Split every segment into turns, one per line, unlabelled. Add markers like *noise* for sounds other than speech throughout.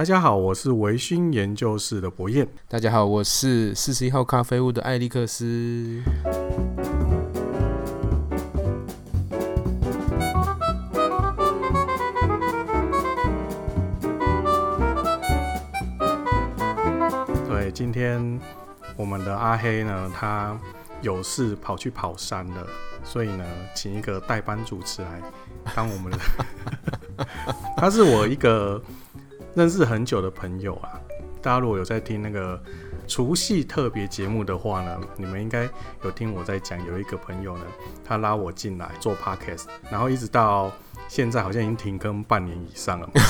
大家好，我是维新研究室的博彦。
大家好，我是四十一号咖啡屋的艾利克斯。
对，今天我们的阿黑呢，他有事跑去跑山了，所以呢，请一个代班主持来当我们的。*laughs* 他是我一个。认识很久的朋友啊，大家如果有在听那个除夕特别节目的话呢，你们应该有听我在讲，有一个朋友呢，他拉我进来做 podcast，然后一直到现在好像已经停更半年以上了。*laughs*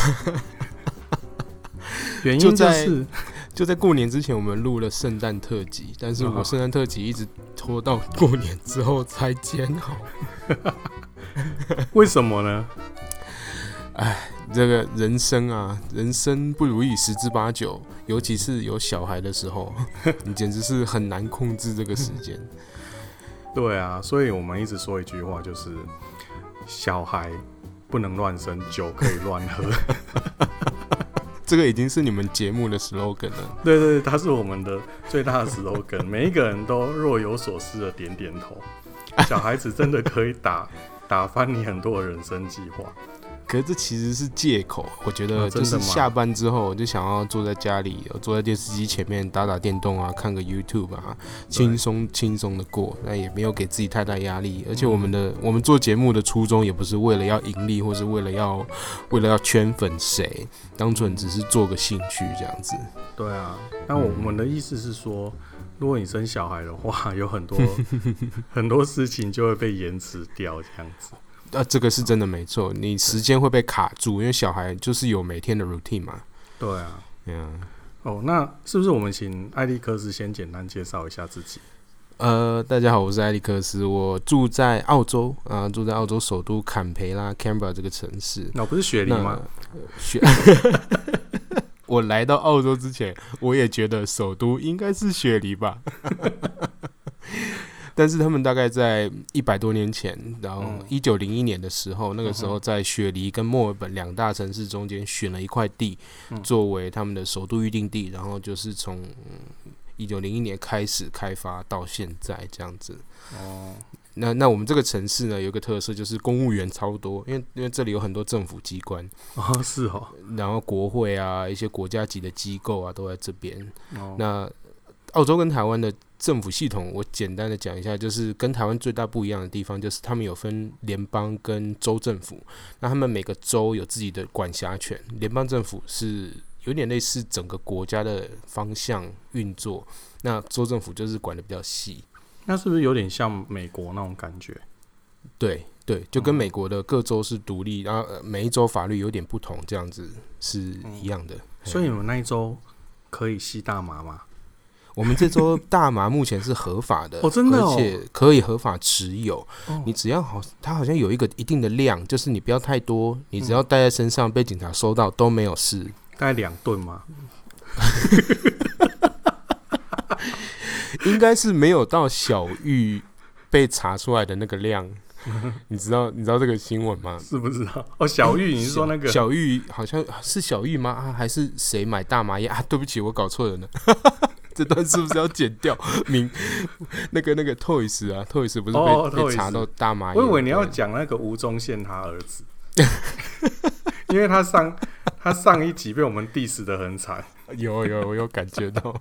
原因就是
就在，就在过年之前，我们录了圣诞特辑，但是我圣诞特辑一直拖到过年之后才剪好。*laughs*
为什么呢？
哎，这个人生啊，人生不如意十之八九，尤其是有小孩的时候，*laughs* 你简直是很难控制这个时间。
对啊，所以我们一直说一句话，就是小孩不能乱生，酒可以乱喝。*laughs*
这个已经是你们节目的 slogan 了。
对对，它是我们的最大的 slogan，*laughs* 每一个人都若有所思的点点头。小孩子真的可以打打翻你很多的人生计划。
可是这其实是借口，我觉得就是下班之后，我就想要坐在家里，坐在电视机前面打打电动啊，看个 YouTube 啊，轻松轻松的过，那也没有给自己太大压力。而且我们的、嗯、我们做节目的初衷也不是为了要盈利，或是为了要为了要圈粉谁，单纯只是做个兴趣这样子。
对啊，那我们的意思是说，如果你生小孩的话，有很多 *laughs* 很多事情就会被延迟掉这样子。
啊，这个是真的没错，你时间会被卡住，因为小孩就是有每天的 routine 嘛。
对啊，
嗯、
哦，那是不是我们请艾利克斯先简单介绍一下自己？
呃，大家好，我是艾利克斯，我住在澳洲啊、呃，住在澳洲首都坎培拉 （Canberra） 这个城市。
那、哦、不是雪梨吗？
雪，*laughs* 我来到澳洲之前，我也觉得首都应该是雪梨吧。但是他们大概在一百多年前，然后一九零一年的时候，那个时候在雪梨跟墨尔本两大城市中间选了一块地，作为他们的首都预定地，然后就是从一九零一年开始开发到现在这样子。哦，那那我们这个城市呢，有个特色就是公务员超多，因为因为这里有很多政府机关
啊，是哦，
然后国会啊，一些国家级的机构啊都在这边。哦，那澳洲跟台湾的。政府系统，我简单的讲一下，就是跟台湾最大不一样的地方，就是他们有分联邦跟州政府。那他们每个州有自己的管辖权，联邦政府是有点类似整个国家的方向运作，那州政府就是管的比较细。
那是不是有点像美国那种感觉？
对对，就跟美国的各州是独立，然后每一州法律有点不同，这样子是一样的。
嗯，所以你们那一州可以吸大麻吗？
我们这周大麻目前是合法的，*laughs*
哦，真的哦，
而且可以合法持有。你只要好，它好像有一个一定的量，就是你不要太多，你只要带在身上，被警察收到都没有事。
大概两吨吗？*laughs*
应该是没有到小玉被查出来的那个量。你知道你知道这个新闻吗？
是不知道？哦，小玉，你是说那个
小玉好像是小玉吗？啊，还是谁买大麻叶？啊，对不起，我搞错了呢。这段是不是要剪掉？*laughs* 明那个那个 Toys 啊，Toys 不是被、哦、被查到大麻？
我以为你要讲那个吴宗宪他儿子，*laughs* 因为他上他上一集被我们 diss 得很惨。
有有我有感觉到。*laughs*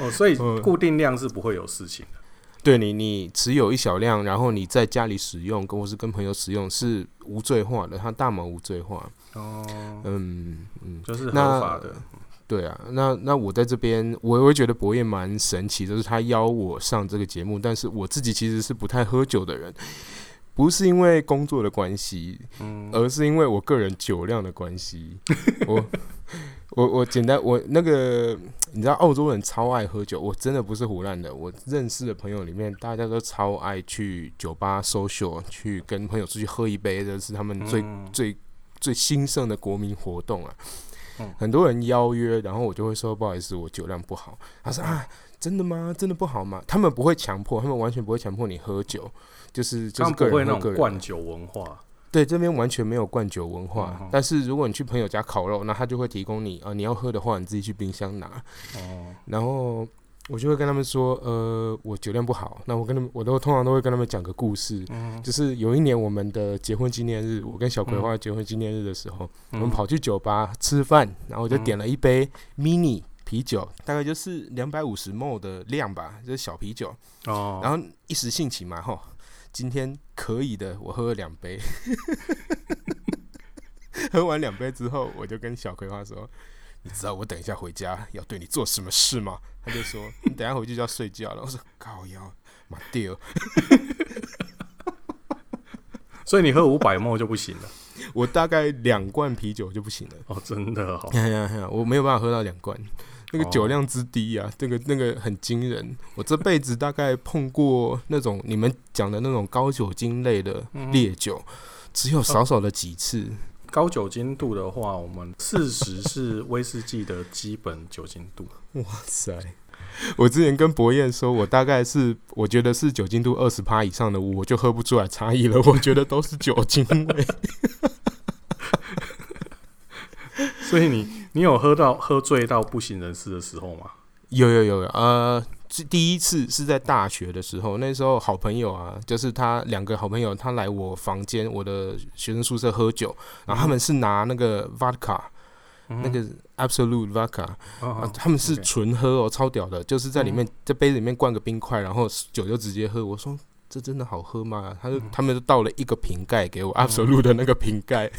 哦，所以固定量是不会有事情的。
对你，你持有一小量，然后你在家里使用，或是跟朋友使用，是无罪化的。他大麻无罪化。哦，嗯嗯，
就是合法的。
对啊，那那我在这边，我会觉得博彦蛮神奇，就是他邀我上这个节目，但是我自己其实是不太喝酒的人，不是因为工作的关系，嗯，而是因为我个人酒量的关系。我 *laughs* 我我简单，我那个你知道，澳洲人超爱喝酒，我真的不是胡乱的。我认识的朋友里面，大家都超爱去酒吧 social，去跟朋友出去喝一杯，这是他们最、嗯、最最兴盛的国民活动啊。很多人邀约，然后我就会说不好意思，我酒量不好。他说啊，真的吗？真的不好吗？他们不会强迫，他们完全不会强迫你喝酒，就是就是个人
那种灌酒文化。
对，这边完全没有灌酒文化。
嗯、
但是如果你去朋友家烤肉，那他就会提供你，呃，你要喝的话，你自己去冰箱拿。
哦。
然后我就会跟他们说，呃，我酒量不好。那我跟他们，我都通常都会跟他们讲个故事。嗯。就是有一年我们的结婚纪念日，我跟小葵花结婚纪念日的时候，嗯、我们跑去酒吧吃饭，然后我就点了一杯 mini 啤酒，大概就是两百五十 ml 的量吧，就是小啤酒。哦。然后一时兴起嘛，吼。今天可以的，我喝了两杯。*laughs* 喝完两杯之后，我就跟小葵花说：“你知道我等一下回家要对你做什么事吗？” *laughs* 他就说：“你等一下回去就要睡觉了。”我说：“靠腰，妈掉。*laughs* ”
所以你喝五百 ml 就不行了？*laughs*
我大概两罐啤酒就不行了。
哦，真的哦。
呀呀呀！我没有办法喝到两罐。那个酒量之低啊，那个那个很惊人。我这辈子大概碰过那种你们讲的那种高酒精类的烈酒，只有少少的几次。
高酒精度的话，我们四十是威士忌的基本酒精度。
哇塞！我之前跟博彦说，我大概是我觉得是酒精度二十趴以上的，我就喝不出来差异了。我觉得都是酒精味。*laughs*
所以你你有喝到喝醉到不省人事的时候吗？
有有有有呃，第一次是在大学的时候，那时候好朋友啊，就是他两个好朋友，他来我房间，我的学生宿舍喝酒，然后他们是拿那个 vodka，、嗯、那个 absolute vodka，、他们是纯喝哦，超屌的，就是在里面在杯子里面灌个冰块，然后酒就直接喝。我说这真的好喝吗？他就他们就倒了一个瓶盖给我、嗯、absolute 的那个瓶盖。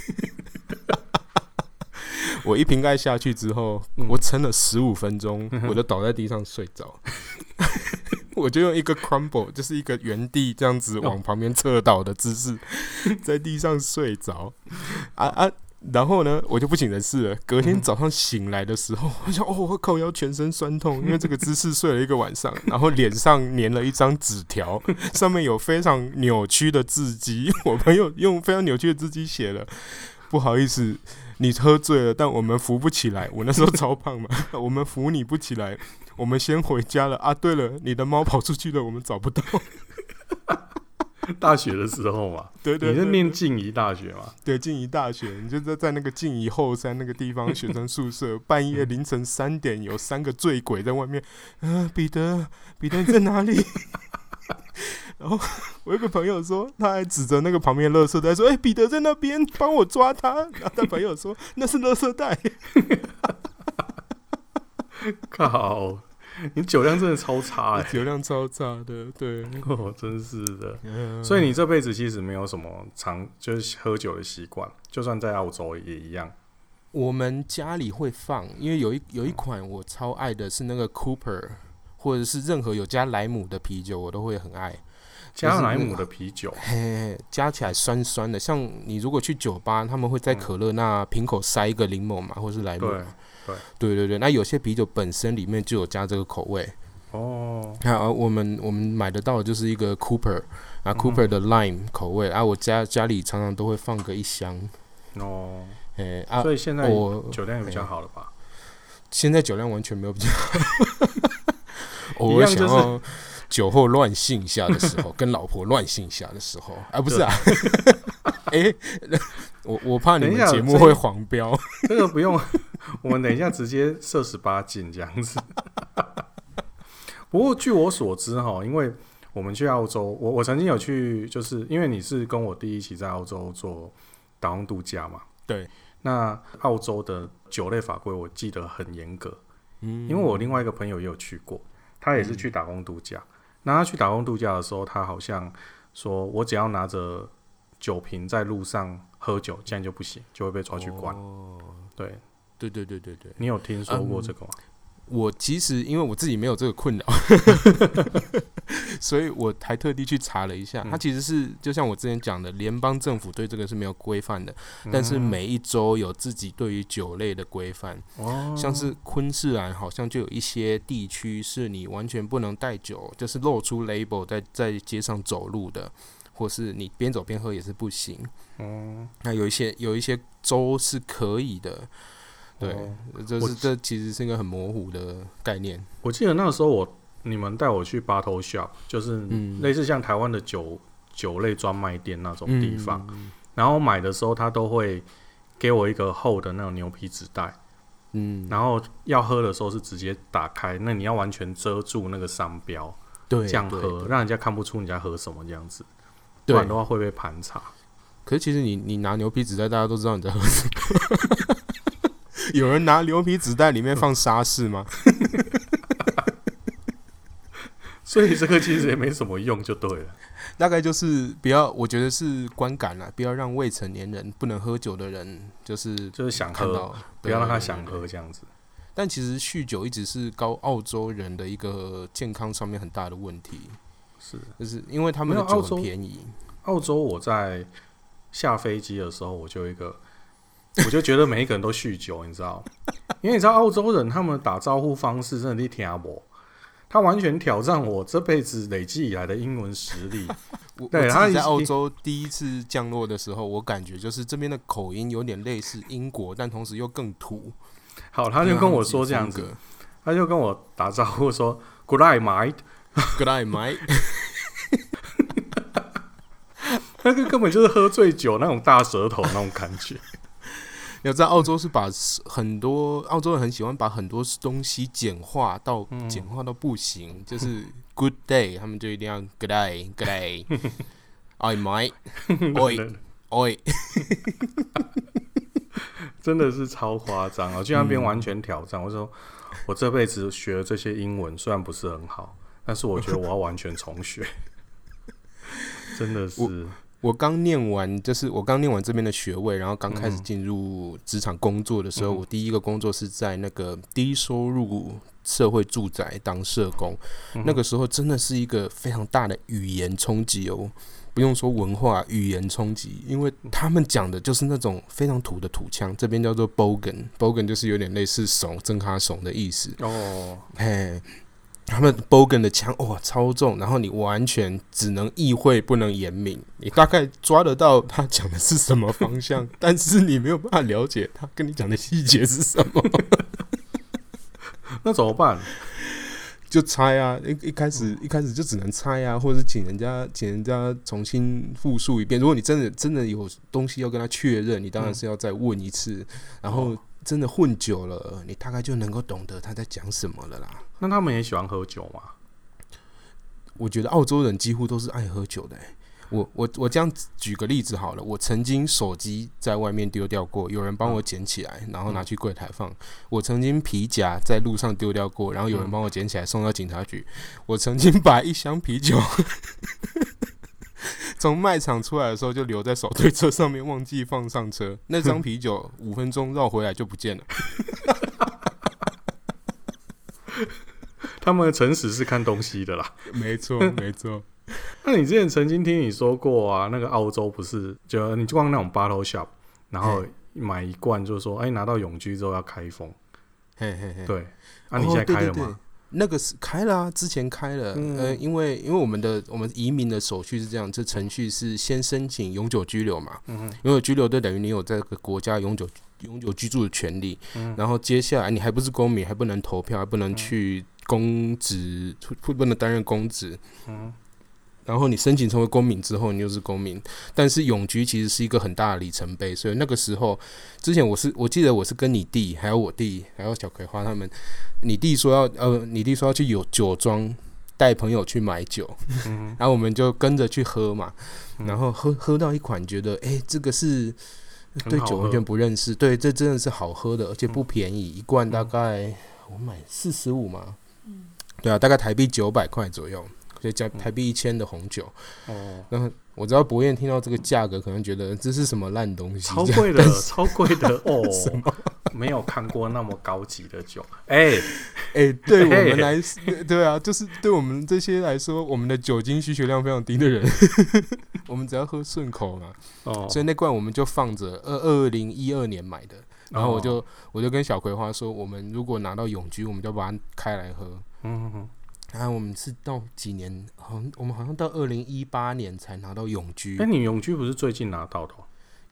*laughs* 我一瓶盖下去之后，嗯、我撑了十五分钟，嗯、我就倒在地上睡着。*laughs* 我就用一个 crumble，就是一个原地这样子往旁边侧倒的姿势，在地上睡着。啊啊！然后呢，我就不省人事了。隔天早上醒来的时候，我想，哦，我靠腰全身酸痛，因为这个姿势睡了一个晚上。然后脸上粘了一张纸条，上面有非常扭曲的字迹。我朋友用非常扭曲的字迹写了：“不好意思。”你喝醉了，但我们扶不起来。我那时候超胖嘛，*laughs* 我们扶你不起来，我们先回家了啊。对了，你的猫跑出去了，我们找不到。*laughs*
大学的时候嘛，
对对，
你是念静宜大学嘛？
对，静宜大学，你就在在那个静宜后山那个地方学生宿舍，半夜凌晨三点，有三个醉鬼在外面。啊，彼得，彼得你在哪里？*laughs* 然后 *laughs* 我有个朋友说，他还指着那个旁边的垃圾袋说：“哎、欸，彼得在那边，帮我抓他。”然后他朋友说：“那是垃圾袋。*laughs* ”
靠！你酒量真的超差 *laughs* 哎、欸，
酒量超差的，对，
哦，真是的。所以你这辈子其实没有什么常就是喝酒的习惯，就算在澳洲也一样。
我们家里会放，因为有一有一款我超爱的是那个 Cooper，或者是任何有加莱姆的啤酒，我都会很爱。
加莱姆的啤酒，
嘿，嘿，加起来酸酸的。像你如果去酒吧，他们会在可乐那瓶口塞一个柠檬嘛，或是莱姆。对，对，对，对，对。那有些啤酒本身里面就有加这个口味。哦。看啊，我们我们买得到的就是一个 Cooper 啊，Cooper 的 Lime 口味啊，我家家里常常都会放个一箱。哦。哎啊，
所以现在我酒量也比较好了吧？
现在酒量完全没有比较好。*laughs* 我想要。酒后乱性一下的时候，*laughs* 跟老婆乱性一下的时候，啊，不是啊，哎、*laughs* 欸，我我怕你们节目会黄标，
这个不用，*laughs* 我们等一下直接设十八禁这样子。不过据我所知哈，因为我们去澳洲，我我曾经有去，就是因为你是跟我弟一起在澳洲做打工度假嘛，
对，
那澳洲的酒类法规我记得很严格，嗯，因为我另外一个朋友也有去过，他也是去打工度假。嗯那他去打工度假的时候，他好像说：“我只要拿着酒瓶在路上喝酒，这样就不行，就会被抓去关。哦”对，
对对对对对，
你有听说过这个吗？
嗯我其实因为我自己没有这个困扰，所以我还特地去查了一下。它其实是就像我之前讲的，联邦政府对这个是没有规范的，但是每一州有自己对于酒类的规范。哦像是昆士兰好像就有一些地区是你完全不能带酒，就是露出 label 在在街上走路的，或是你边走边喝也是不行。那有一些有一些州是可以的。对，这是这其实是一个很模糊的概念。
我记得那个时候我你们带我去 bottle shop，就是类似像台湾的酒、嗯、酒类专卖店那种地方。嗯、然后买的时候他都会给我一个厚的那种牛皮纸袋，
嗯，
然后要喝的时候是直接打开，那你要完全遮住那个商标，
对，
这样喝，让人家看不出你在喝什么这样子，不然的话会被盘查。
可是其实你你拿牛皮纸袋，大家都知道你在喝什么。*laughs* 有人拿牛皮纸袋里面放沙士吗？*laughs*
所以这个其实也没什么用，就对了。
大概就是不要，我觉得是观感啦，不要让未成年人不能喝酒的人，就是
就是想喝，不要让他想喝这样子。
但其实酗酒一直是高澳洲人的一个健康上面很大的问题，
是
就是因为他们的酒很便宜。
澳洲我在下飞机的时候，我就一个，我就觉得每一个人都酗酒，你知道？因为你知道澳洲人他们打招呼方式真的是听不。他完全挑战我这辈子累积以来的英文实力。对，他
在澳洲第一次降落的时候，我感觉就是这边的口音有点类似英国，但同时又更土。
好，他就跟我说这样子，他就跟我打招呼说 “Good night, mate”，“Good *laughs*
night, mate”。*laughs*
那个根本就是喝醉酒那种大舌头那种感觉。
要在澳洲是把很多澳洲人很喜欢把很多东西简化到简化到不行，嗯、就是 good day，他们就一定要 good day，good day，I *laughs* might，oi，oi，*laughs* *laughs*
真的是超夸张啊！去那边完全挑战。嗯、我说我这辈子学的这些英文虽然不是很好，但是我觉得我要完全重学，真的是。
我刚念完，就是我刚念完这边的学位，然后刚开始进入职场工作的时候，嗯、我第一个工作是在那个低收入社会住宅当社工。嗯、那个时候真的是一个非常大的语言冲击哦，不用说文化语言冲击，因为他们讲的就是那种非常土的土腔，这边叫做 Bogan，Bogan 就是有点类似怂、真卡怂的意思。哦，嘿。他们 Bogan 的枪哇超重，然后你完全只能意会不能言明，你大概抓得到他讲的是什么方向，*laughs* 但是你没有办法了解他跟你讲的细节是什么。*laughs*
那怎么办？
就猜啊，一一开始一开始就只能猜啊，或者请人家请人家重新复述一遍。如果你真的真的有东西要跟他确认，你当然是要再问一次，然后。真的混久了，你大概就能够懂得他在讲什么了啦。
那他们也喜欢喝酒吗？
我觉得澳洲人几乎都是爱喝酒的、欸。我我我这样举个例子好了，我曾经手机在外面丢掉过，有人帮我捡起来，然后拿去柜台放。我曾经皮夹在路上丢掉过，然后有人帮我捡起来送到警察局。我曾经把一箱啤酒。*laughs* 从卖场出来的时候就留在手推车上面，忘记放上车。*laughs* 那张啤酒五分钟绕回来就不见了。*laughs*
他们的诚实是看东西的啦，
没错没错。
那你之前曾经听你说过啊，那个澳洲不是就你逛那种 bottle shop，然后买一罐，就是说哎、欸、拿到永居之后要开封。
嘿嘿嘿，
对，那、啊、你现在开了吗？
那个是开了啊，之前开了，嗯、呃，因为因为我们的我们移民的手续是这样，这程序是先申请永久居留嘛，嗯哼，永久居留就等于你有这个国家永久永久居住的权利，嗯，然后接下来你还不是公民，还不能投票，还不能去公职，不不能担任公职，嗯。然后你申请成为公民之后，你就是公民。但是永居其实是一个很大的里程碑，所以那个时候，之前我是我记得我是跟你弟，还有我弟，还有小葵花他们，你弟说要呃，你弟说要去有酒庄带朋友去买酒，*laughs* 然后我们就跟着去喝嘛，然后喝喝到一款觉得，哎，这个是对酒完全不认识，对，这真的是好喝的，而且不便宜，一罐大概我买四十五嘛，对啊，大概台币九百块左右。就加台币一千的红酒，哦，然后我知道博彦听到这个价格，可能觉得这是什么烂东西，
超贵的，超贵的 *laughs* 哦，没有看过那么高级的酒，哎。
哎，对我们来说，对啊，就是对我们这些来说，我们的酒精需求量非常低的人，*laughs* 我们只要喝顺口嘛，哦，所以那罐我们就放着，二二零一二年买的，然后我就我就跟小葵花说，我们如果拿到永居，我们就把它开来喝，嗯哼。啊，我们是到几年？好像我们好像到二零一八年才拿到永居。
哎，你永居不是最近拿到的？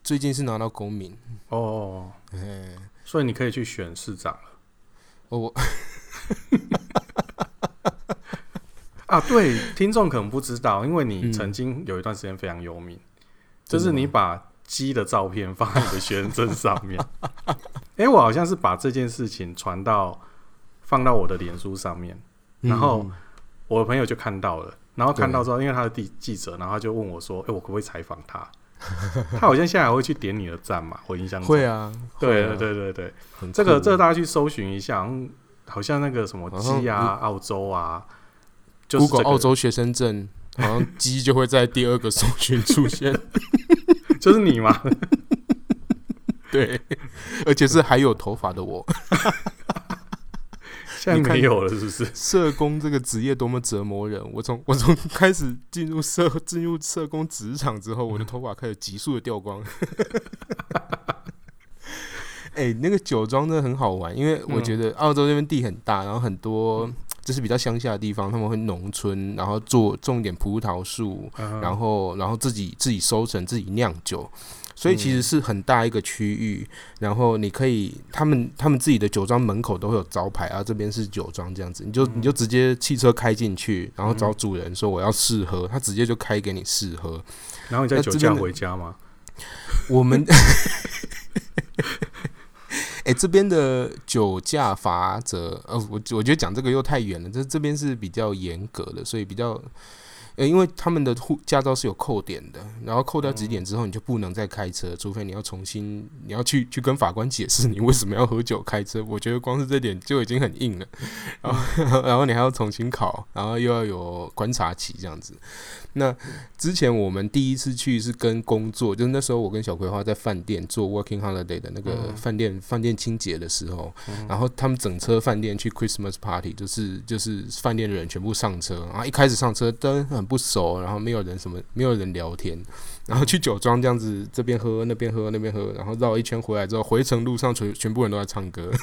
最近是拿到公民
哦。哎，所以你可以去选市长了。
我 *laughs*
啊，对，听众可能不知道，因为你曾经有一段时间非常有名，就是你把鸡的照片放在你的学生证上面。*laughs* 哎、欸，我好像是把这件事情传到放到我的脸书上面，然后我的朋友就看到了，然后看到之后，因为他是记记者，然后他就问我说：“哎、欸，我可不可以采访他？” *laughs* 他好像现在还会去点你的赞嘛？我印象中
会啊，
对对对对对，这个这个大家去搜寻一下，好像那个什么鸡啊，澳洲啊，
如果澳洲学生证，好像鸡就会在第二个搜寻出现，*laughs*
就是你嘛？*laughs*
对，而且是还有头发的我。
现在没有了，是不是？
社工这个职业多么折磨人！我从我从开始进入社进入社工职场之后，我的头发开始急速的掉光。*laughs* 哎、欸，那个酒庄真的很好玩，因为我觉得澳洲那边地很大，然后很多就是比较乡下的地方，他们会农村，然后做种一点葡萄树，然后然后自己自己收成，自己酿酒。所以其实是很大一个区域，嗯、然后你可以，他们他们自己的酒庄门口都会有招牌啊，这边是酒庄这样子，你就你就直接汽车开进去，然后找主人说我要试喝，他直接就开给你试喝，
然后你再酒驾回家吗？
我们，*laughs* 哎、欸，这边的酒驾罚则，呃，我我觉得讲这个又太远了，这这边是比较严格的，所以比较。呃，因为他们的护驾照是有扣点的，然后扣掉几点之后，你就不能再开车，除非你要重新，你要去去跟法官解释你为什么要喝酒开车。我觉得光是这点就已经很硬了，然后 *laughs* 然后你还要重新考，然后又要有观察期这样子。那之前我们第一次去是跟工作，就是那时候我跟小葵花在饭店做 working holiday 的那个饭店饭店清洁的时候，然后他们整车饭店去 Christmas party，就是就是饭店的人全部上车，然后一开始上车都很不熟，然后没有人什么没有人聊天，*laughs* 然后去酒庄这样子这边喝那边喝那边喝，然后绕一圈回来之后，回程路上全全部人都在唱歌。*laughs*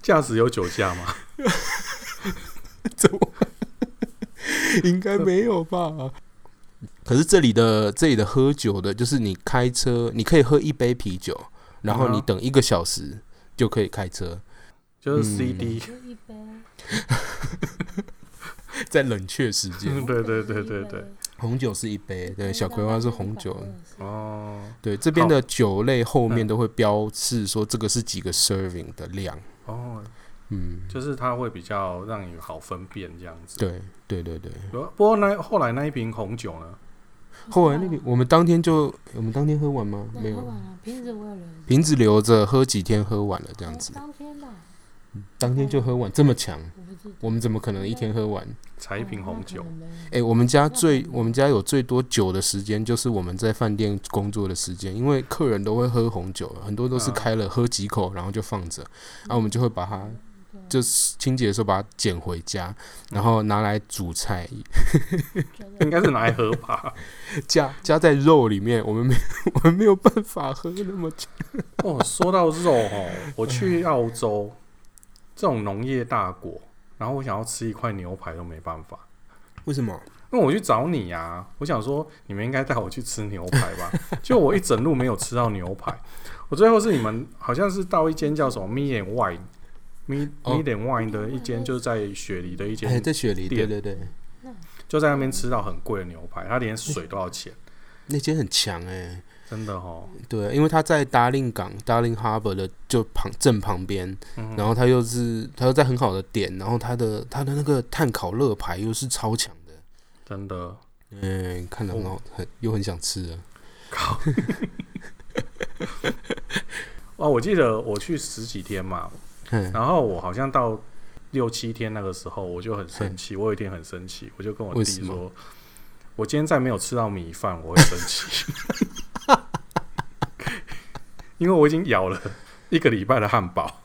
驾驶有酒驾吗？*laughs*
怎么？应该没有吧？可是这里的这里的喝酒的，就是你开车，你可以喝一杯啤酒，然后你等一个小时就可以开车，
就是 CD，*laughs*
在冷却时间。*laughs*
对对对对对，
红酒是一杯，对，小葵花是红酒。
哦，
对，这边的酒类后面都会标示说这个是几个 serving 的量。
哦。嗯，就是它会比较让你好分辨这样子。
对对对对。
不过那后来那一瓶红酒呢？
后来那瓶我们当天就我们当天喝完吗？没有，瓶子我有留。瓶子留着喝几天喝完了这样子。当天吧。当天就喝完这么强？我们怎么可能一天喝完？
才一瓶红酒。
哎，我们家最我们家有最多酒的时间就是我们在饭店工作的时间，因为客人都会喝红酒，很多都是开了喝几口然后就放着，然后我们就会把它。就是清洁的时候把它捡回家，然后拿来煮菜，
应该是拿来喝吧？*laughs*
加加在肉里面，我们没 *laughs* 我们没有办法喝那么久。
哦，说到肉哦，我去澳洲这种农业大国，然后我想要吃一块牛排都没办法。
为什么？
因为我去找你呀、啊，我想说你们应该带我去吃牛排吧？*laughs* 就我一整路没有吃到牛排，我最后是你们好像是到一间叫什么 Me and Wine。Meat Meat and Wine 的一间就是在雪梨的一间，
在雪梨，对对对，
就在那边吃到很贵的牛排，它连水都要钱。
那间很强哎，
真的哦。
对，因为他在 Darling 港 Darling Harbour 的就旁正旁边，然后他又是他又在很好的点，然后他的他的那个碳烤乐排又是超强的，
真的。
嗯，看得很好，很又很想吃啊。靠！*laughs*
哦，我记得我去十几天嘛。然后我好像到六七天那个时候，我就很生气。我有一天很生气，我就跟我弟说：“我今天再没有吃到米饭，我会生气。” *laughs* 因为我已经咬了一个礼拜的汉堡，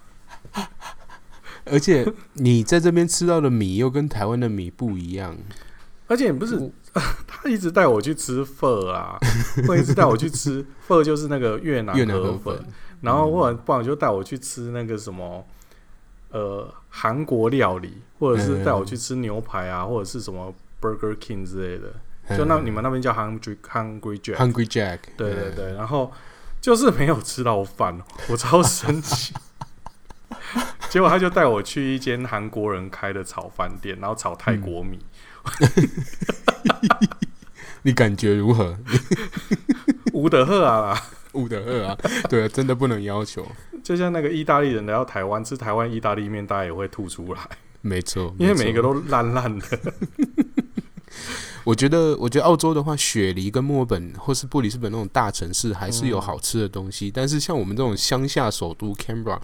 *laughs*
而且你在这边吃到的米又跟台湾的米不一样。
而且不是 *laughs* 他一直带我去吃粉啊，会一直带我去吃粉，就是那个越南河粉。然后或者不然就带我去吃那个什么，呃，韩国料理，或者是带我去吃牛排啊，或者是什么 Burger King 之类的，就那你们那边叫 Hungry Hungry Jack
Hungry Jack，
对对对，然后就是没有吃到饭，我超生气。*laughs* 结果他就带我去一间韩国人开的炒饭店，然后炒泰国米。*laughs*
你感觉如何？
吴德赫啊，
吴德赫啊，对啊，真的不能要求。
就像那个意大利人来到台湾吃台湾意大利面，大家也会吐出来。
没错，
因为每一个都烂烂的。
我觉得，我觉得澳洲的话，雪梨跟墨尔本或是布里斯本那种大城市还是有好吃的东西。嗯、但是像我们这种乡下首都 Canberra，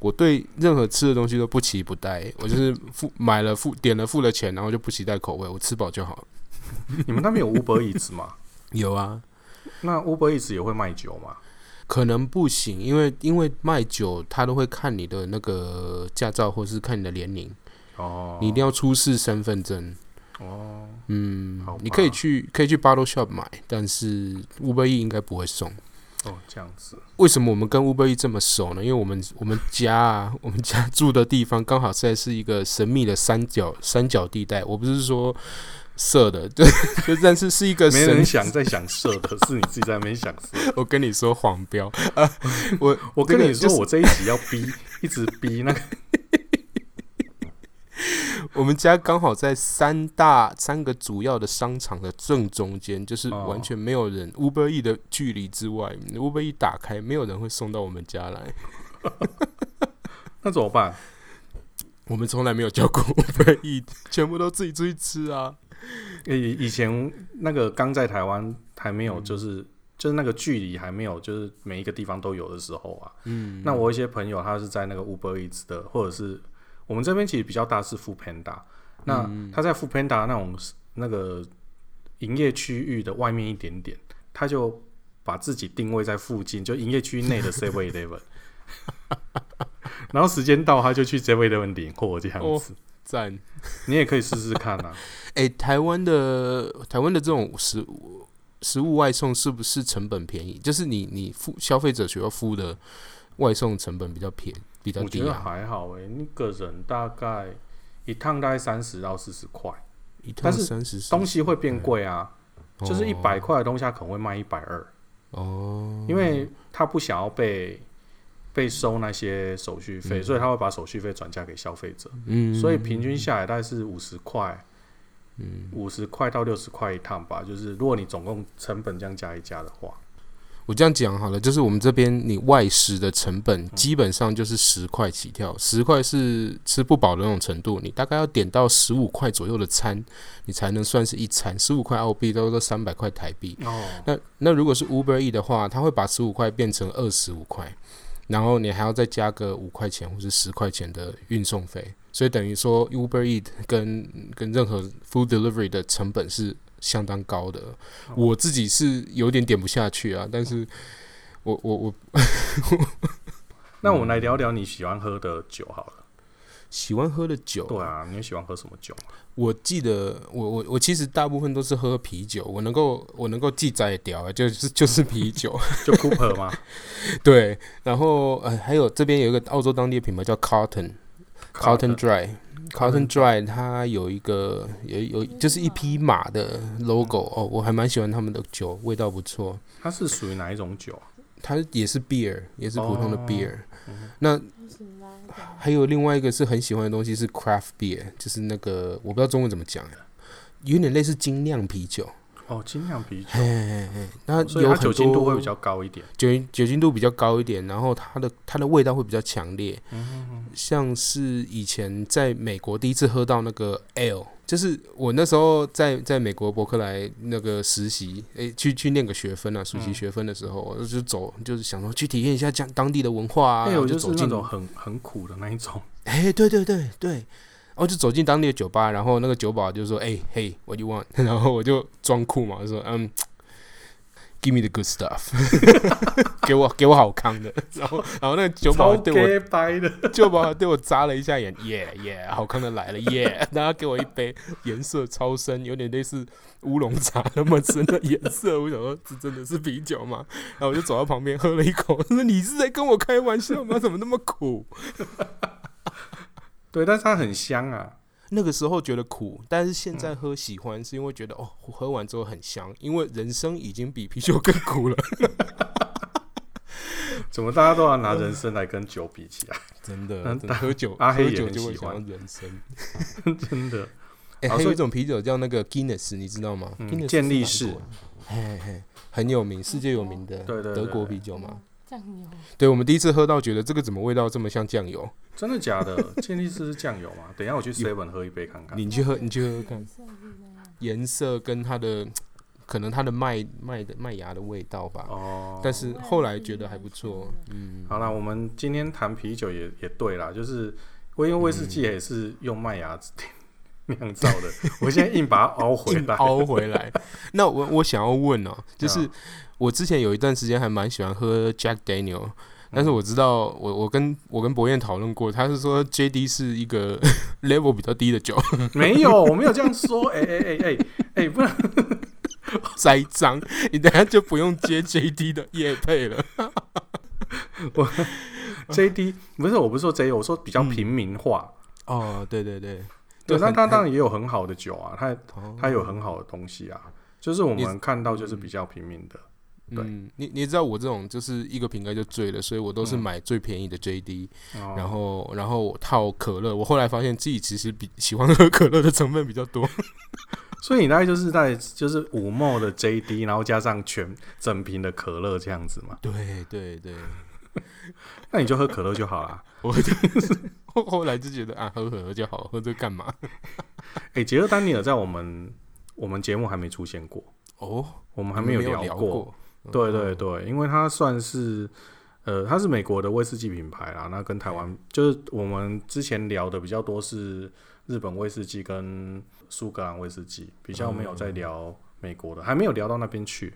我对任何吃的东西都不期不待。*laughs* 我就是付买了付点了付了钱，然后就不期待口味，我吃饱就好了。
你们那边有 Uber Eats 吗？*laughs*
有啊。
那 Uber Eats 也会卖酒吗？
可能不行，因为因为卖酒他都会看你的那个驾照，或是看你的年龄。哦。你一定要出示身份证。哦，嗯，好，你可以去可以去 Bottle Shop 买，但是 Uber Eats 应该不会送。
哦，这样子。
为什么我们跟 Uber Eats 这么熟呢？因为我们我们家啊，*laughs* 我们家住的地方刚好在是一个神秘的三角三角地带。我不是说色的，*laughs* 对，就但是是一个。*laughs*
没人想在想色的，是你自己在那边想色。
我跟你说黄标啊，我
我跟你说，我这一集要逼，一直逼那个。*laughs*
我们家刚好在三大三个主要的商场的正中间，就是完全没有人 Uber E 的距离之外，Uber E 打开，没有人会送到我们家来。*laughs*
那怎么办？*laughs*
我们从来没有叫过 Uber E，全部都自己出去吃啊。
以以前那个刚在台湾还没有，就是、嗯、就是那个距离还没有，就是每一个地方都有的时候啊。嗯。那我一些朋友他是在那个 Uber Eats 的，或者是。我们这边其实比较大是 Foodpanda，那他在 Foodpanda 那种那个营业区域的外面一点点，他就把自己定位在附近，就营业区内的 Seven Eleven，*laughs* 然后时间到他就去 Seven Eleven 领货这样子。赞、哦，你也可以试试看啊。
哎、欸，台湾的台湾的这种食物食物外送是不是成本便宜？就是你你付消费者需要付的外送成本比较便宜。
我觉得还好诶，那个人大概一趟大概三十到四十块，但是东西会变贵啊，就是一百块的东西他可能会卖一百二哦，因为他不想要被被收那些手续费，所以他会把手续费转嫁给消费者，嗯，所以平均下来大概是五十块，嗯，五十块到六十块一趟吧，就是如果你总共成本这样加一加的话。
我这样讲好了，就是我们这边你外食的成本基本上就是十块起跳，十块是吃不饱的那种程度，你大概要点到十五块左右的餐，你才能算是一餐。十五块澳币都是三百块台币。哦。那那如果是 Uber E 的话，他会把十五块变成二十五块，然后你还要再加个五块钱或是十块钱的运送费，所以等于说 Uber E 跟跟任何 Food Delivery 的成本是。相当高的，我自己是有点点不下去啊。但是我我我，*laughs*
那我们来聊聊你喜欢喝的酒好了。
喜欢喝的酒，
对啊，你喜欢喝什么酒？
我记得我我我其实大部分都是喝啤酒，我能够我能够记载掉，*laughs* 就是就是啤酒，*laughs*
就 Cooper 吗？
对，然后呃还有这边有一个澳洲当地的品牌叫 Carlton Dry。Carlton Dry，它有一个有有就是一匹马的 logo 哦，我还蛮喜欢他们的酒，味道不错。
它是属于哪一种酒？
啊它也是 beer，也是普通的 beer。哦，那还有另外一个是很喜欢的东西是 craft beer，就是那个我不知道中文怎么讲，有点类似精酿啤酒。
哦，精酿啤酒，
嘿嘿嘿，那
所以它酒精度会比较高一点，
酒酒精度比较高一点，然后它的它的味道会比较强烈，嗯哼哼，像是以前在美国第一次喝到那个 ale，就是我那时候在在美国伯克莱那个实习，诶、欸，去去念个学分啊，暑期学分的时候，我、嗯、就走，就是想说去体验一下讲当地的文化啊，
我就
走进
那种很很苦的那一种，
哎、欸，对对对对。然后就走进当地的酒吧，然后那个酒保就说：“哎、欸，嘿，what you want？” *laughs* 然后我就装酷嘛，就说：“嗯、um,，give me the good stuff，*laughs* 给我给我好康的。*laughs* ”然后然后那个酒保对我酒保对我眨了一下眼，耶耶，好康的来了，耶、yeah！然后给我一杯颜色超深，有点类似乌龙茶那么深的颜色。我想说，这真的是啤酒吗？然后我就走到旁边喝了一口，说：“你是在跟我开玩笑吗？怎么那么苦？”
对，但是它很香啊。
那个时候觉得苦，但是现在喝喜欢，是因为觉得哦，喝完之后很香。因为人生已经比啤酒更苦了。*laughs*
怎么大家都要拿人生来跟酒比起来？
真的，真的喝酒，
阿黑
酒就会喜欢人生。*laughs*
真的。
哎、欸，还有一种啤酒叫那个 Guinness，你知道吗？
嗯、健力士，
嘿嘿，很有名，世界有名的，德国啤酒嘛。
酱油。
对，我们第一次喝到，觉得这个怎么味道这么像酱油？
真的假的？健力士是酱油吗？等一下我去 Seven 喝一杯看看。
你去喝，你去喝喝看。颜色跟它的可能它的麦麦的麦芽的味道吧。哦。但是后来觉得还不错。嗯。
好了，我们今天谈啤酒也也对啦，就是因为威士忌也是用麦芽 *laughs* 酿造的。*laughs* 我现在硬把它凹回来，
凹回来。那我我想要问哦、喔，就是我之前有一段时间还蛮喜欢喝 Jack Daniel，但是我知道我我跟我跟博彦讨论过，他是说 JD 是一个 *laughs* level 比较低的酒。
没有，我没有这样说。哎哎哎哎哎，不然
栽赃，你等下就不用接 JD 的业配了。
我 JD 不是，我不是说 JD，我说比较平民化。
嗯、哦，对对对。
对，那它当然也有很好的酒啊，它它有很好的东西啊，就是我们看到就是比较平民的。对，
嗯、你你知道我这种就是一个瓶盖就醉了，所以我都是买最便宜的 JD，、嗯、然后然后套可乐。我后来发现自己其实比喜欢喝可乐的成分比较多，*laughs*
所以你大概就是在就是五 ml 的 JD，然后加上全整瓶的可乐这样子嘛。
对对对，*laughs*
那你就喝可乐就好了。*laughs* 我
后来就觉得啊，喝可乐就好，喝这干嘛？*laughs*
哎、欸，杰克丹尼尔在我们我们节目还没出现过
哦，
我们还没有聊过。聊过对对对，因为它算是呃，它是美国的威士忌品牌啦。那跟台湾就是我们之前聊的比较多是日本威士忌跟苏格兰威士忌，比较没有在聊美国的，还没有聊到那边去。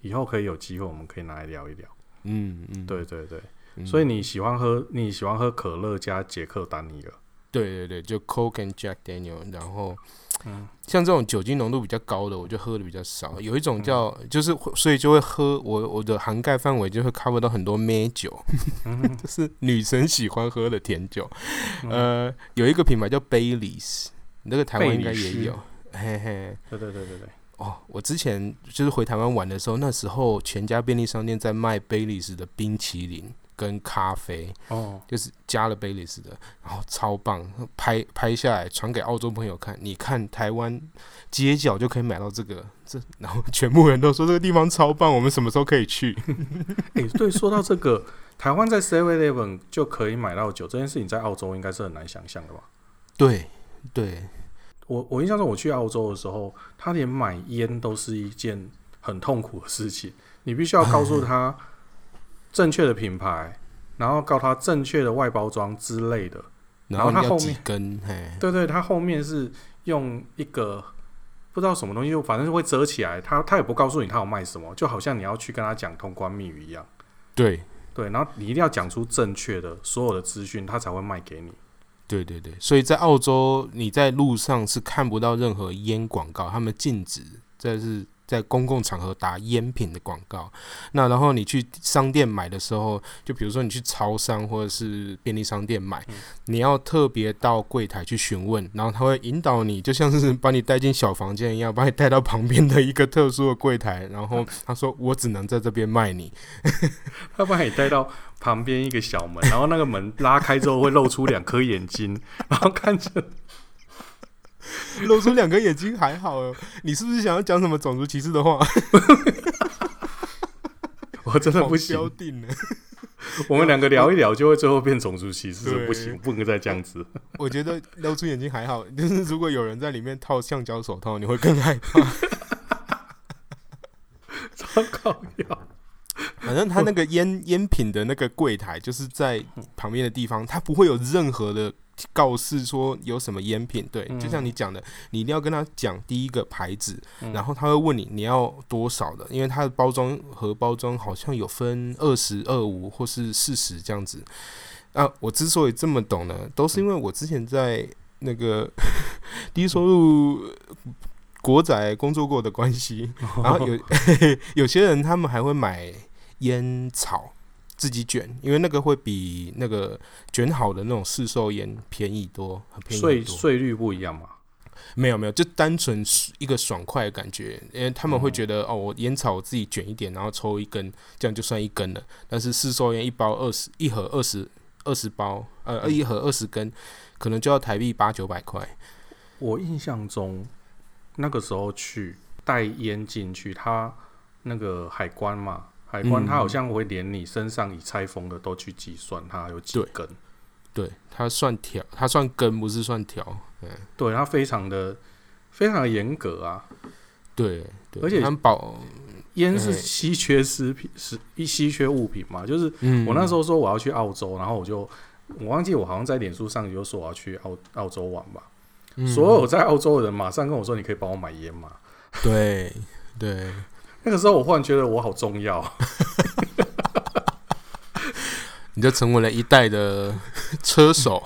以后可以有机会，我们可以拿来聊一聊。
嗯嗯，
对对对。所以你喜欢喝你喜欢喝可乐加杰克丹尼尔？
对对对，就 Coke and Jack Daniel。然后，嗯，像这种酒精浓度比较高的，我就喝的比较少。有一种叫，嗯、就是所以就会喝我我的涵盖范围就会 cover 到很多咩酒，嗯、*laughs* 就是女生喜欢喝的甜酒。嗯、呃，有一个品牌叫 Baileys，那个台湾应该也有。嘿嘿，
对对对对对。
哦，我之前就是回台湾玩的时候，那时候全家便利商店在卖 Baileys 的冰淇淋。跟咖啡哦，就是加了贝利斯的，然后超棒，拍拍下来传给澳洲朋友看。你看台湾街角就可以买到这个，这然后全部人都说这个地方超棒，我们什么时候可以去？*laughs*
哎、欸，对，说到这个，台湾在 Seven Eleven 就可以买到酒，这件事情在澳洲应该是很难想象的吧？
对，对
我我印象中我去澳洲的时候，他连买烟都是一件很痛苦的事情，你必须要告诉他。正确的品牌，然后告他正确的外包装之类的，然后他后面
跟
对对，他后面是用一个不知道什么东西，就反正就会折起来，他他也不告诉你他有卖什么，就好像你要去跟他讲通关密语一样。
对
对，然后你一定要讲出正确的所有的资讯，他才会卖给你。
对对对，所以在澳洲你在路上是看不到任何烟广告，他们禁止这是。在公共场合打烟品的广告，那然后你去商店买的时候，就比如说你去超商或者是便利商店买，嗯、你要特别到柜台去询问，然后他会引导你，就像是把你带进小房间一样，把你带到旁边的一个特殊的柜台，然后 *laughs* 他说我只能在这边卖你，*laughs*
他把你带到旁边一个小门，然后那个门拉开之后会露出两颗眼睛，然后看着。*laughs*
露出两个眼睛还好哦，你是不是想要讲什么种族歧视的话？*laughs*
我真的不行。*laughs* 我们两个聊一聊，就会最后变种族歧视，不行，不能再这样子。
我觉得露出眼睛还好，就是如果有人在里面套橡胶手套，你会更害怕。
超搞笑。
反正他那个烟烟品的那个柜台，就是在旁边的地方，他不会有任何的。告示说有什么烟品，对，就像你讲的，你一定要跟他讲第一个牌子，然后他会问你你要多少的，因为它的包装盒包装好像有分二十二五或是四十这样子。啊，我之所以这么懂呢，都是因为我之前在那个 *laughs* 低收入国仔工作过的关系，*laughs* 然后有 *laughs* 有些人他们还会买烟草。自己卷，因为那个会比那个卷好的那种市售烟便宜多，很便宜多。税
税率不一样嘛？
没有没有，就单纯一个爽快的感觉，因为他们会觉得、嗯、哦，我烟草我自己卷一点，然后抽一根，这样就算一根了。但是市售烟一包二十一盒二十二十包，呃，一盒二十根，可能就要台币八九百块。
我印象中那个时候去带烟进去，他那个海关嘛，海关它好像会连你身上已拆封的都去计算，它有几根。
对，它算条，它算根，不是算条。嗯，
对，它非常的非常的严格啊。
对，对
而且
保
烟是稀缺食品，是一稀缺物品嘛。就是我那时候说我要去澳洲，然后我就我忘记我好像在脸书上就说我要去澳澳洲玩吧。嗯、所有在澳洲的人马上跟我说：“你可以帮我买烟吗？”
对对，*laughs*
那个时候我忽然觉得我好重要。*laughs*
你就成为了一代的 *laughs* 车手，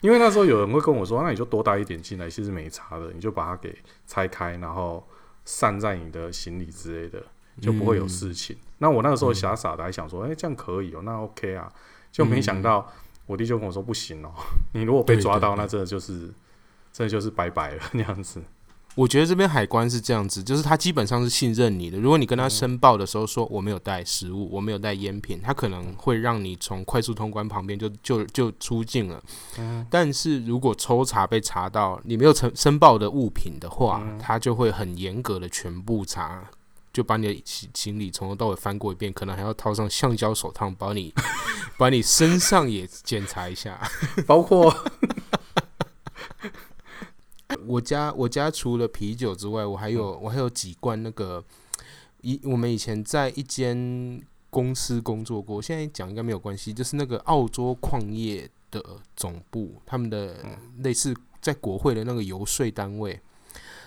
因为那时候有人会跟我说：“那你就多带一点进来，其实没差的，你就把它给拆开，然后散在你的行李之类的，就不会有事情。嗯”那我那个时候傻傻的还想说：“哎、欸，这样可以哦、喔，那 OK 啊。”就没想到我弟就跟我说：“不行哦、喔，你如果被抓到，那真的就是真的就是拜拜了那样子。”
我觉得这边海关是这样子，就是他基本上是信任你的。如果你跟他申报的时候说我没有带食物，我没有带烟品，他可能会让你从快速通关旁边就就就出境了。嗯。但是如果抽查被查到你没有申申报的物品的话，他就会很严格的全部查，就把你的行李从头到尾翻过一遍，可能还要套上橡胶手套，把你 *laughs* 把你身上也检查一下，
包括。
我家我家除了啤酒之外，我还有我还有几罐那个以我们以前在一间公司工作过，现在讲应该没有关系，就是那个澳洲矿业的总部，他们的类似在国会的那个游说单位，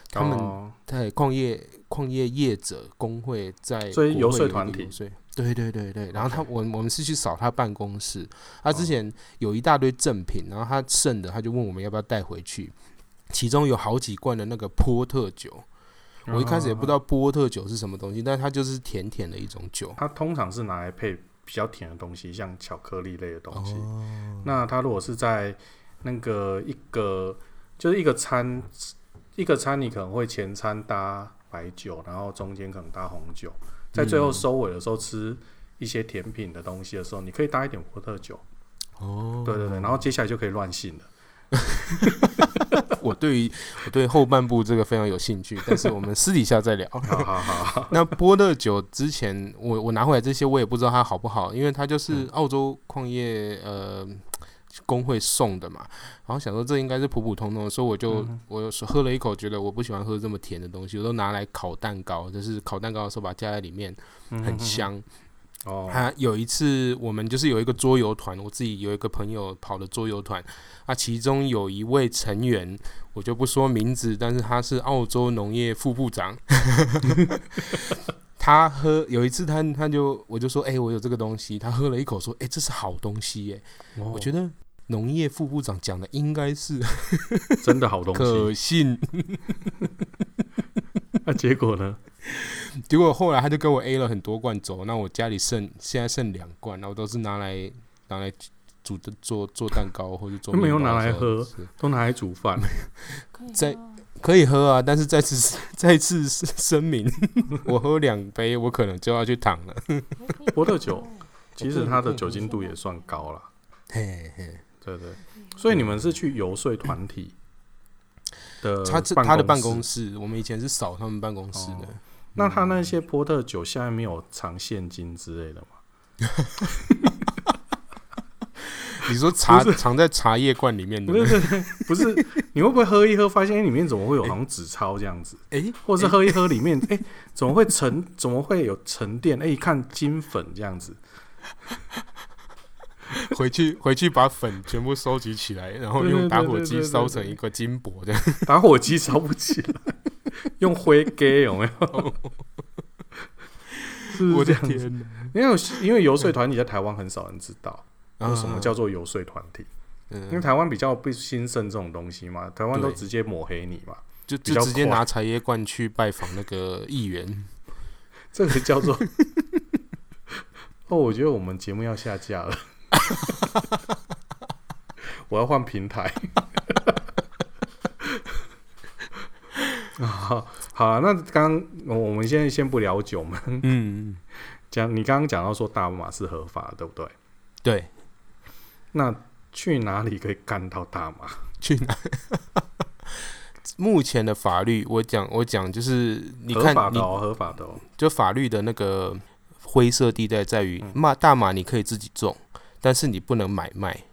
他们在矿业矿业业者工会在
所以游说团体，
对对对对，然后他我我们是去扫他办公室，他之前有一大堆赠品，然后他剩的他就问我们要不要带回去。其中有好几罐的那个波特酒，我一开始也不知道波特酒是什么东西，但是它就是甜甜的一种酒。
它通常是拿来配比较甜的东西，像巧克力类的东西。那它如果是在那个一个就是一个餐一个餐，你可能会前餐搭白酒，然后中间可能搭红酒，在最后收尾的时候吃一些甜品的东西的时候，你可以搭一点波特酒。哦，对对对，然后接下来就可以乱性了。*laughs*
我对于我对后半部这个非常有兴趣，但是我们私底下再聊。*laughs*
好好好。
那波乐酒之前我我拿回来这些，我也不知道它好不好，因为它就是澳洲矿业呃工会送的嘛。然后想说这应该是普普通通的，所以我就我喝了一口，觉得我不喜欢喝这么甜的东西，我都拿来烤蛋糕，就是烤蛋糕的时候把它加在里面，很香。哦，他有一次我们就是有一个桌游团，我自己有一个朋友跑的桌游团。啊其中有一位成员，我就不说名字，但是他是澳洲农业副部长。*laughs* 他喝有一次他，他他就我就说，哎、欸，我有这个东西。他喝了一口，说，哎、欸，这是好东西耶。哦、我觉得农业副部长讲的应该是
真的好东西，
可信。*laughs*
那结果呢？*laughs*
结果后来他就给我 A 了很多罐走，那我家里剩现在剩两罐，然后都是拿来拿来。煮的做做蛋糕或者做
都没有拿来喝，都拿来煮饭。
在可以喝啊，但是再次 *laughs* 再次声明，*laughs* 我喝两杯，我可能就要去躺了。
波特酒其实它的酒精度也算高了。
嘿嘿，
对对。所以你们是去游说团体的？
他他的办公室，我们以前是扫他们办公室的。
那他那些波特酒现在没有藏现金之类的吗？*laughs*
你说茶藏在茶叶罐里面的？
不是不是，你会不会喝一喝，发现里面怎么会有好像纸钞这样子？哎、欸，或者是喝一喝里面，哎、欸，怎么会沉？怎么会有沉淀？哎、欸，一看金粉这样子。
回去回去把粉全部收集起来，然后用打火机烧成一个金箔这样。
打火机烧不起来，*laughs* 用灰给有没有？*laughs* 是我的天哪！因为因为游说团体在台湾很少人知道。然后什么叫做游说团体？嗯、因为台湾比较不兴盛这种东西嘛，台湾都直接抹黑你嘛，
就就直接拿茶叶罐去拜访那个议员，*laughs*
这个叫做哦，我觉得我们节目要下架了，我要换平台。*laughs* 好，好啊，那刚我们现在先不聊酒嘛，嗯，讲你刚刚讲到说大麻是合法的，对不对？
对。
那去哪里可以干到大麻？
去哪？*laughs* 目前的法律，我讲我讲就是你看，
合法的哦，合法的哦。
就法律的那个灰色地带在于，麻大麻你可以自己种，但是你不能买卖，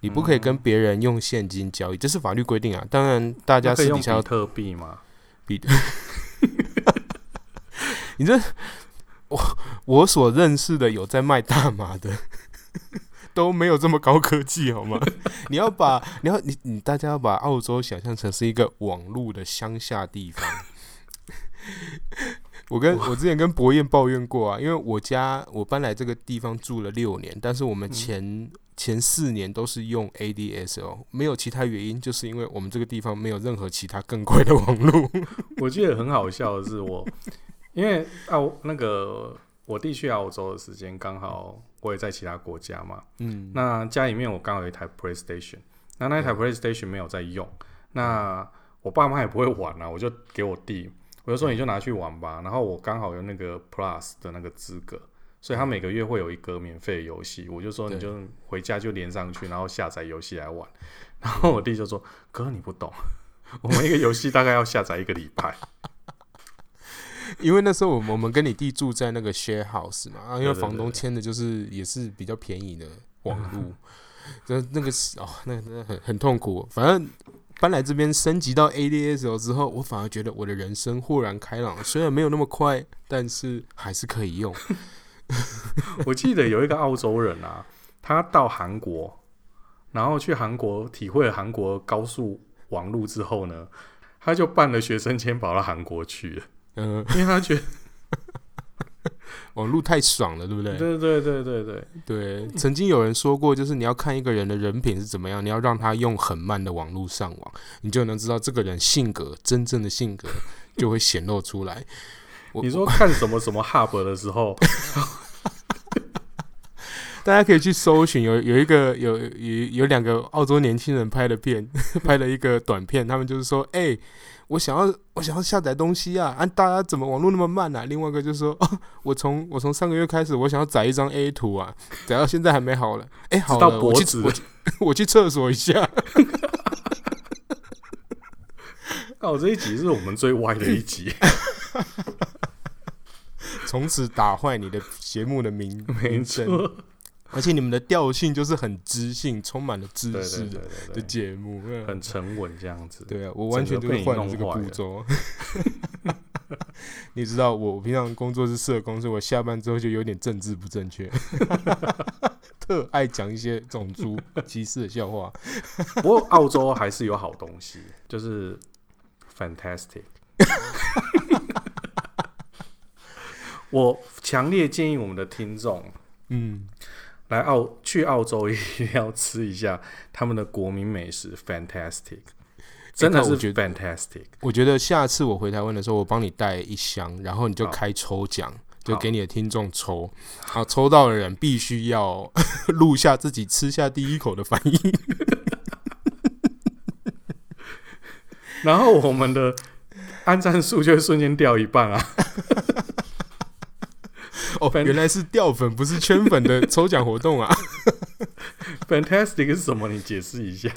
你不可以跟别人用现金交易，这是法律规定啊。当然，大家私底下要
特币吗？比，*laughs*
你这我我所认识的有在卖大麻的。都没有这么高科技好吗？*laughs* 你要把你要你你大家要把澳洲想象成是一个网络的乡下地方。我跟我之前跟博彦抱怨过啊，因为我家我搬来这个地方住了六年，但是我们前、嗯、前四年都是用 ADSL，没有其他原因，就是因为我们这个地方没有任何其他更贵的网络。*laughs*
我记得很好笑的是我，因为澳那个我弟去澳洲的时间刚好。我也在其他国家嘛，嗯，那家里面我刚好有一台 PlayStation，那那一台 PlayStation 没有在用，嗯、那我爸妈也不会玩啊，我就给我弟，我就说你就拿去玩吧，然后我刚好有那个 Plus 的那个资格，所以他每个月会有一个免费的游戏，我就说你就回家就连上去，然后下载游戏来玩，*laughs* 然后我弟就说哥你不懂，*laughs* 我们一个游戏大概要下载一个礼拜。
因为那时候我们我们跟你弟住在那个 share house 嘛，啊，因为房东签的就是也是比较便宜的网路，就 *laughs* 那个是哦，那个真的很很痛苦。反正搬来这边升级到 ADSL 之后，我反而觉得我的人生豁然开朗。虽然没有那么快，但是还是可以用。*laughs*
我记得有一个澳洲人啊，他到韩国，然后去韩国体会了韩国高速网路之后呢，他就办了学生签跑到韩国去了。嗯，因为他觉得
网路太爽了，对不对？
对对对对对
对。曾经有人说过，就是你要看一个人的人品是怎么样，你要让他用很慢的网路上网，你就能知道这个人性格真正的性格就会显露出来。
你说看什么什么 hub 的时候，
大家可以去搜寻，有有一个有有有两个澳洲年轻人拍的片，*laughs* 拍了一个短片，他们就是说，哎、欸。我想要，我想要下载东西啊！啊，大家怎么网络那么慢啊？另外一个就是说，哦、我从我从上个月开始，我想要载一张 A 图啊，载到现在还没好了。哎、欸，好了，我去我去 *laughs* 我去厕所一下。*laughs*
哦，这一集是我们最歪的一集，
从此打坏你的节目的名名声。*laughs* 而且你们的调性就是很知性，充满了知识的的节目，
很沉稳这样子。
对啊，我完全就是换了这个步骤。*laughs* 你知道我平常工作是社工，所以我下班之后就有点政治不正确，*laughs* 特爱讲一些种族歧视的笑话。
不过澳洲还是有好东西，就是 fantastic。我强烈建议我们的听众，嗯。来澳去澳洲一定要吃一下他们的国民美食，*laughs* Fantastic，真的是 Fantastic。
我觉得下次我回台湾的时候，我帮你带一箱，然后你就开抽奖，就给你的听众抽，好，抽到的人必须要 *laughs* 录下自己吃下第一口的反应，*laughs*
然后我们的按赞数就会瞬间掉一半啊。
哦，原来是掉粉，不是圈粉的抽奖活动啊！*laughs*
Fantastic 是什么？你解释一下。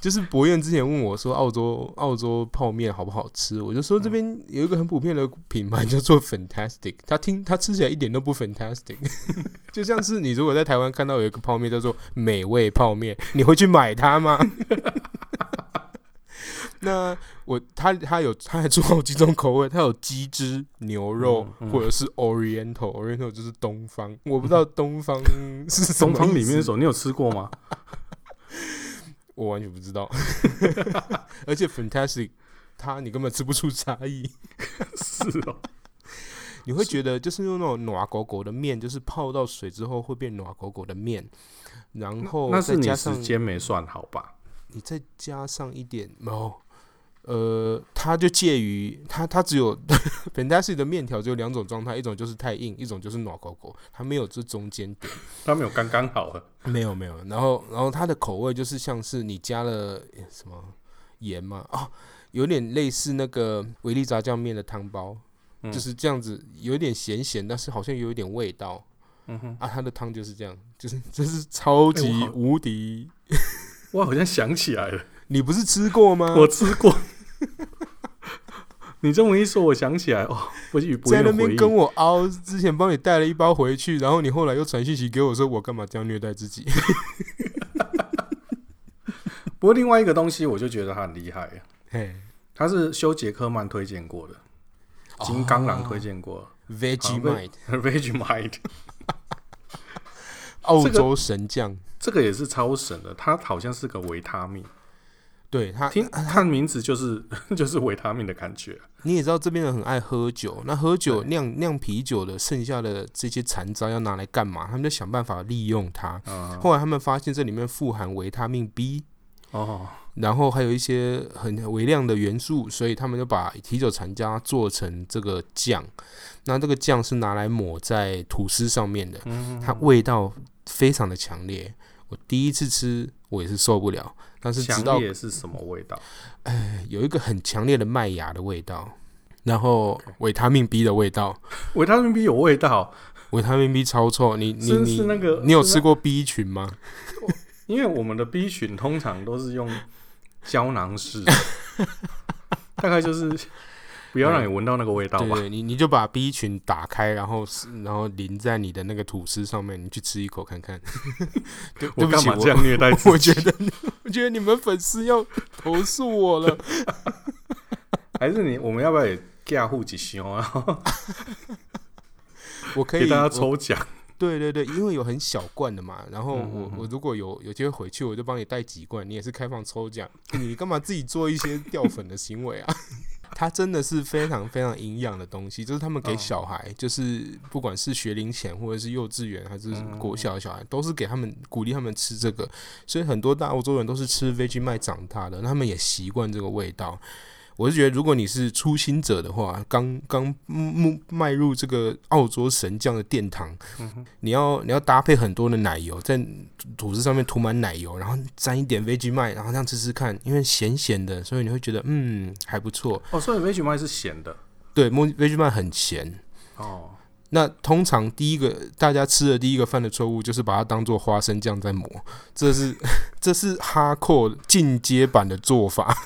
就是博彦之前问我说，澳洲澳洲泡面好不好吃？我就说这边有一个很普遍的品牌叫做 Fantastic，他听他吃起来一点都不 Fantastic，*laughs* 就像是你如果在台湾看到有一个泡面叫做美味泡面，你会去买它吗？那我他他有他还做好几种口味，他有鸡汁牛肉、嗯嗯、或者是 Oriental，Oriental 就是东方，我不知道东方是
东方里面的种，你有吃过吗？*laughs*
我完全不知道，*laughs* 而且 Fantastic，它你根本吃不出差异，
是哦，*laughs*
你会觉得就是用那种暖狗狗的面，就是泡到水之后会变暖狗狗的面，然后
那是你时间没算好吧？
你再加上一点哦。呃，它就介于它，它只有 *laughs* Fantastic 的面条只有两种状态，一种就是太硬，一种就是暖狗狗，它没有这中间点，
它没有刚刚好。的，
没有没有，然后然后它的口味就是像是你加了什么盐嘛，哦，有点类似那个维力炸酱面的汤包，嗯，就是这样子，有点咸咸，但是好像有一点味道，嗯哼，啊，它的汤就是这样，就是这是超级无敌、欸。*laughs*
我好像想起来了，
你不是吃过吗？
我吃过。*laughs* 你这么一说，我想起来哦，我
在那边跟我凹，之前帮你带了一包回去，然后你后来又传讯息给我说，我干嘛这样虐待自己？*laughs*
不过另外一个东西，我就觉得他很厉害，嘿，他是修杰克曼推荐过的，金刚狼推荐过。
Vegemite，Vegemite，*laughs* 澳洲神将，
这个也是超神的。它好像是个维他命，
对他
听他的名字就是 *laughs* 就是维他命的感觉。
你也知道这边人很爱喝酒，那喝酒酿酿啤酒的剩下的这些残渣要拿来干嘛？他们就想办法利用它。后来他们发现这里面富含维他命 B。哦。然后还有一些很微量的元素，所以他们就把啤酒残渣做成这个酱。那这个酱是拿来抹在吐司上面的，它味道非常的强烈。我第一次吃，我也是受不了。但是知道
是什么味道？
哎，有一个很强烈的麦芽的味道，然后维他命 B 的味道。*laughs*
维他命 B 有味道？
维他命 B 超臭。你你你
那个？
你有吃过 B 群吗？*laughs*
因为我们的 B 群通常都是用。胶囊式，*laughs* 大概就是不要让你闻到那个味道吧。
对，对，你你就把 B 群打开，然后然后淋在你的那个吐司上面，你去吃一口看看。*laughs* 对，
我干嘛这样虐待自己？
我觉得，我觉得你们粉丝要投诉我了。*laughs*
还是你，我们要不要也加护几箱啊？*laughs*
我可以
给大家抽奖。
对对对，因为有很小罐的嘛，然后我我如果有有机会回去，我就帮你带几罐，你也是开放抽奖，你干嘛自己做一些掉粉的行为啊？它真的是非常非常营养的东西，就是他们给小孩，就是不管是学龄前或者是幼稚园还是国小的小孩，都是给他们鼓励他们吃这个，所以很多大欧洲人都是吃 Vegemite 长大的，他们也习惯这个味道。我是觉得，如果你是初心者的话，刚刚迈迈入这个澳洲神将的殿堂，嗯、哼你要你要搭配很多的奶油，在吐司上面涂满奶油，然后沾一点 Vegemite，然后这样吃吃看，因为咸咸的，所以你会觉得嗯还不错。
哦，所以 Vegemite 是咸的，
对，Vegemite 很咸。哦，那通常第一个大家吃的第一个犯的错误就是把它当做花生酱在抹，这是 *laughs* 这是 hardcore 进阶版的做法。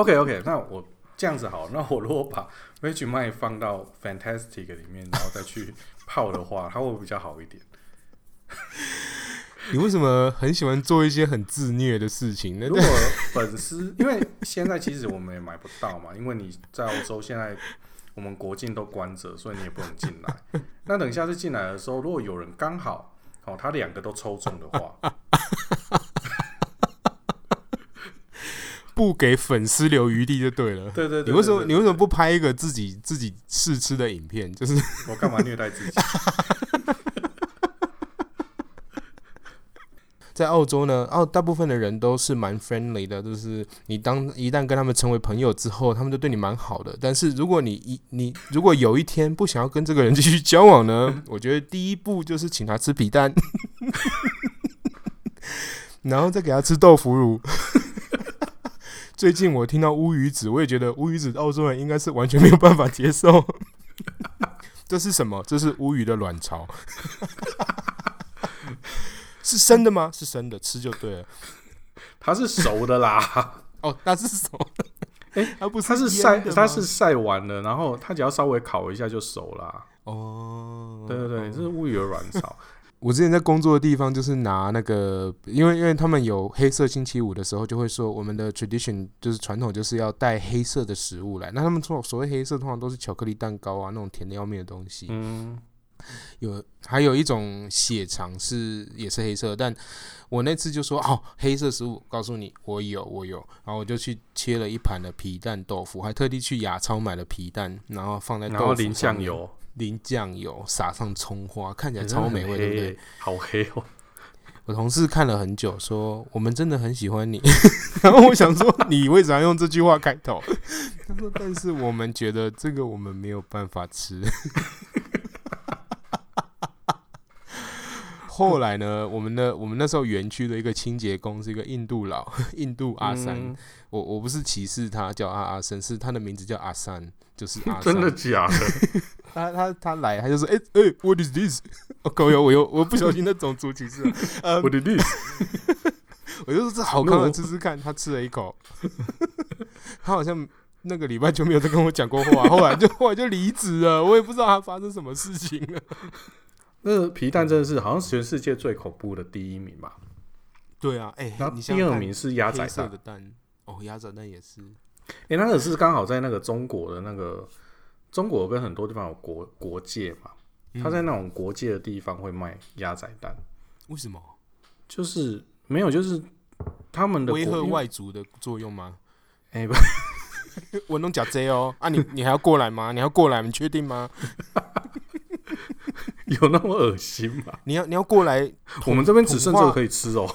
OK OK，那我这样子好，那我如果把 Vegemite 放到 Fantastic 里面，然后再去泡的话，*laughs* 它会比较好一点。*laughs*
你为什么很喜欢做一些很自虐的事情呢？*laughs*
如果粉丝，因为现在其实我们也买不到嘛，因为你在澳洲现在我们国境都关着，所以你也不能进来。那等下次进来的时候，如果有人刚好哦，他两个都抽中的话。
不给粉丝留余地就对了。
对对对，
你为什么你为什么不拍一个自己自己试吃的影片？就是
我干嘛虐待自己？*laughs*
在澳洲呢，澳大部分的人都是蛮 friendly 的，就是你当一旦跟他们成为朋友之后，他们就对你蛮好的。但是如果你一你如果有一天不想要跟这个人继续交往呢，*laughs* 我觉得第一步就是请他吃皮蛋，*laughs* 然后再给他吃豆腐乳。最近我听到乌鱼子，我也觉得乌鱼子澳洲人应该是完全没有办法接受。*laughs* 这是什么？这是乌鱼的卵巢，是生的吗？是生的，吃就对了。
它是熟的啦。*laughs*
哦，它是熟的。哎、欸，它不是，
它是晒，它是晒完了，然后它只要稍微烤一下就熟啦。哦，对对对，这是乌鱼的卵巢。
我之前在工作的地方，就是拿那个，因为因为他们有黑色星期五的时候，就会说我们的 tradition 就是传统，就是要带黑色的食物来。那他们说所谓黑色，通常都是巧克力蛋糕啊，那种甜的要命的东西。嗯，有还有一种血肠是也是黑色，但我那次就说哦，黑色食物，告诉你我有我有，然后我就去切了一盘的皮蛋豆腐，还特地去亚超买了皮蛋，然后放在豆腐上面，
淋酱油。
淋酱油，撒上葱花，看起来超美味，对不对？
好黑哦！*laughs*
我同事看了很久，说我们真的很喜欢你。*laughs* 然后我想说，你为啥用这句话开头？*laughs* 他说：“但是我们觉得这个我们没有办法吃。”后来呢，我们的我们那时候园区的一个清洁工是一个印度佬，印度阿三。嗯、我我不是歧视他叫阿阿三，是他的名字叫阿三，就是 *laughs* 阿。
真的假的？*laughs*
他他他来，他就说：“哎、欸、哎、欸、，What is this？” 我狗友，我又我不小心那种族歧视。呃，What is this？*laughs* 我就说这好看，吃吃看。他吃了一口，他好像那个礼拜就没有再跟我讲过话，后来就后来就离职了。我也不知道他发生什么事情了。
那个皮蛋真的是好像全世界最恐怖的第一名吧？
对啊，哎、欸，
然后第二名是鸭仔蛋。
哦，鸭仔蛋也是。
哎、欸，那个是刚好在那个中国的那个中国跟很多地方有国国界嘛？他在那种国界的地方会卖鸭仔蛋。
为什么？
就是没有，就是他们的
威吓外族的作用吗？
哎、欸，不，*laughs*
我弄假 J 哦！啊你，你你还要过来吗？你要过来？你确定吗？*laughs*
有那么恶心吗？
你要你要过来？
我们这边只剩这个可以吃哦。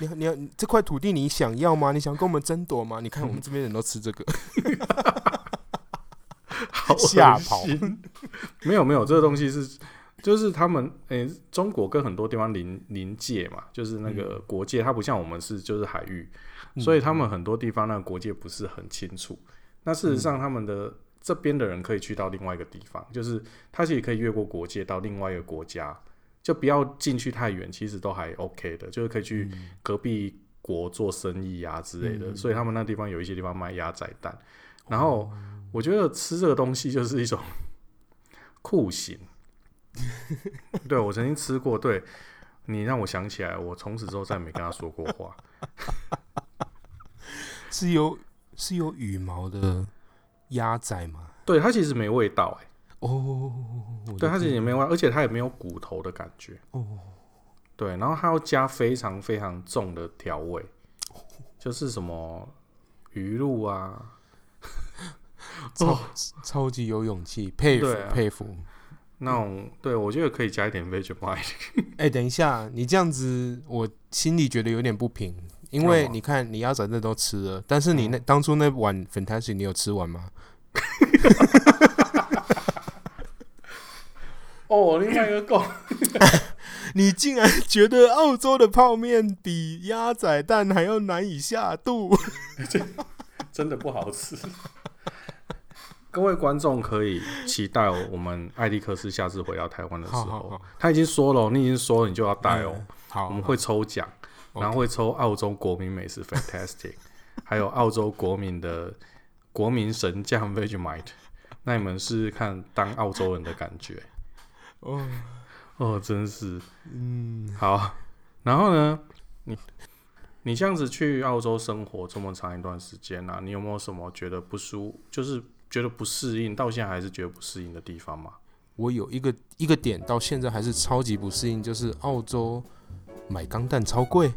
你要你要这块土地你想要吗？你想跟我们争夺吗？你看我们这边人都吃这个，*laughs*
好吓跑！*laughs* 没有没有，这个东西是就是他们诶、欸，中国跟很多地方临临界嘛，就是那个国界，它不像我们是就是海域，所以他们很多地方那个国界不是很清楚。那事实上他们的。这边的人可以去到另外一个地方，就是他其实可以越过国界到另外一个国家，就不要进去太远，其实都还 OK 的，就是可以去隔壁国做生意啊之类的。嗯、所以他们那地方有一些地方卖鸭仔蛋，然后我觉得吃这个东西就是一种酷刑。对，我曾经吃过，对，你让我想起来，我从此之后再没跟他说过话。*laughs*
是有是有羽毛的。鸭仔吗，
对，它其实没味道哎、欸，
哦，
对，它其实也没味道，而且它也没有骨头的感觉，哦，对，然后它要加非常非常重的调味，*laughs* 就是什么鱼露啊，*laughs*
超、哦、超级有勇气，佩服、啊、佩服，
那种，对，我觉得可以加一点 Vegemite。*laughs*
哎、欸，等一下，你这样子，我心里觉得有点不平。因为你看，你鸭仔那都吃了，但是你那、嗯、当初那碗 Fantastic 你有吃完吗？
哦，另外一个够，*laughs*
你竟然觉得澳洲的泡面比鸭仔蛋还要难以下肚？*laughs*
真的不好吃。*laughs* 各位观众可以期待我们艾利克斯下次回到台湾的时候，好好好，他已经说了，你已经说了，你就要带哦、嗯。好，我们会抽奖。然后会抽澳洲国民美食 Fantastic，还有澳洲国民的国民神酱 Vegemite。那你们试试看当澳洲人的感觉。哦哦，真是，嗯，好。然后呢，你你这样子去澳洲生活这么长一段时间啊，你有没有什么觉得不舒，就是觉得不适应，到现在还是觉得不适应的地方吗？
我有一个一个点到现在还是超级不适应，就是澳洲。买钢弹超贵，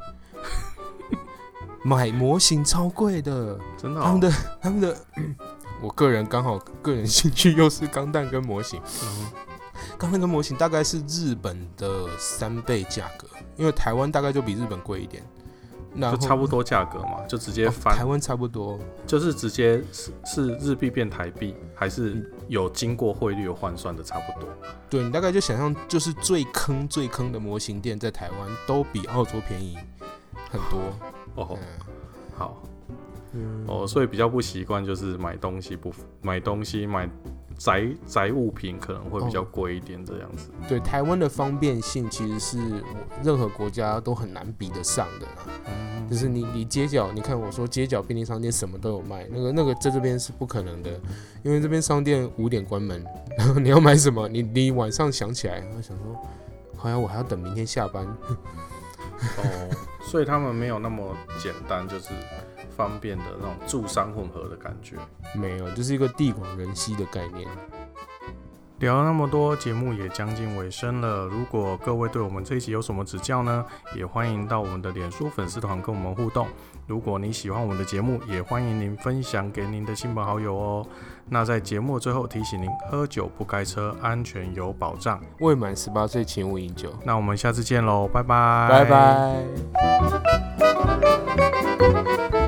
*laughs* 买模型超贵的，
真的、哦。
他们的他们的，*clears throat* 我个人刚好个人兴趣又是钢弹跟模型。嗯，钢弹跟模型大概是日本的三倍价格，因为台湾大概就比日本贵一点。
就差不多价格嘛，就直接翻。
哦、台湾差不多，
就是直接是是日币变台币，还是有经过汇率换算的差不多。
对，你大概就想象，就是最坑最坑的模型店在台湾都比澳洲便宜很多。
哦，嗯、好，嗯，哦，所以比较不习惯就是买东西不买东西买。宅宅物品可能会比较贵一点，这样子。
哦、对，台湾的方便性其实是任何国家都很难比得上的。嗯，就是你你街角，你看我说街角便利商店什么都有卖，那个那个在这边是不可能的，因为这边商店五点关门，然后你要买什么，你你晚上想起来，然后想说，好像我还要等明天下班。*laughs*
哦，所以他们没有那么简单，就是。方便的那种住商混合的感觉，
没有，就是一个地广人稀的概念。
聊了那么多，节目也将近尾声了。如果各位对我们这一集有什么指教呢？也欢迎到我们的脸书粉丝团跟我们互动。如果你喜欢我们的节目，也欢迎您分享给您的亲朋好友哦。那在节目最后提醒您：喝酒不开车，安全有保障。
未满十八岁，请勿饮酒。
那我们下次见喽，拜拜，
拜拜。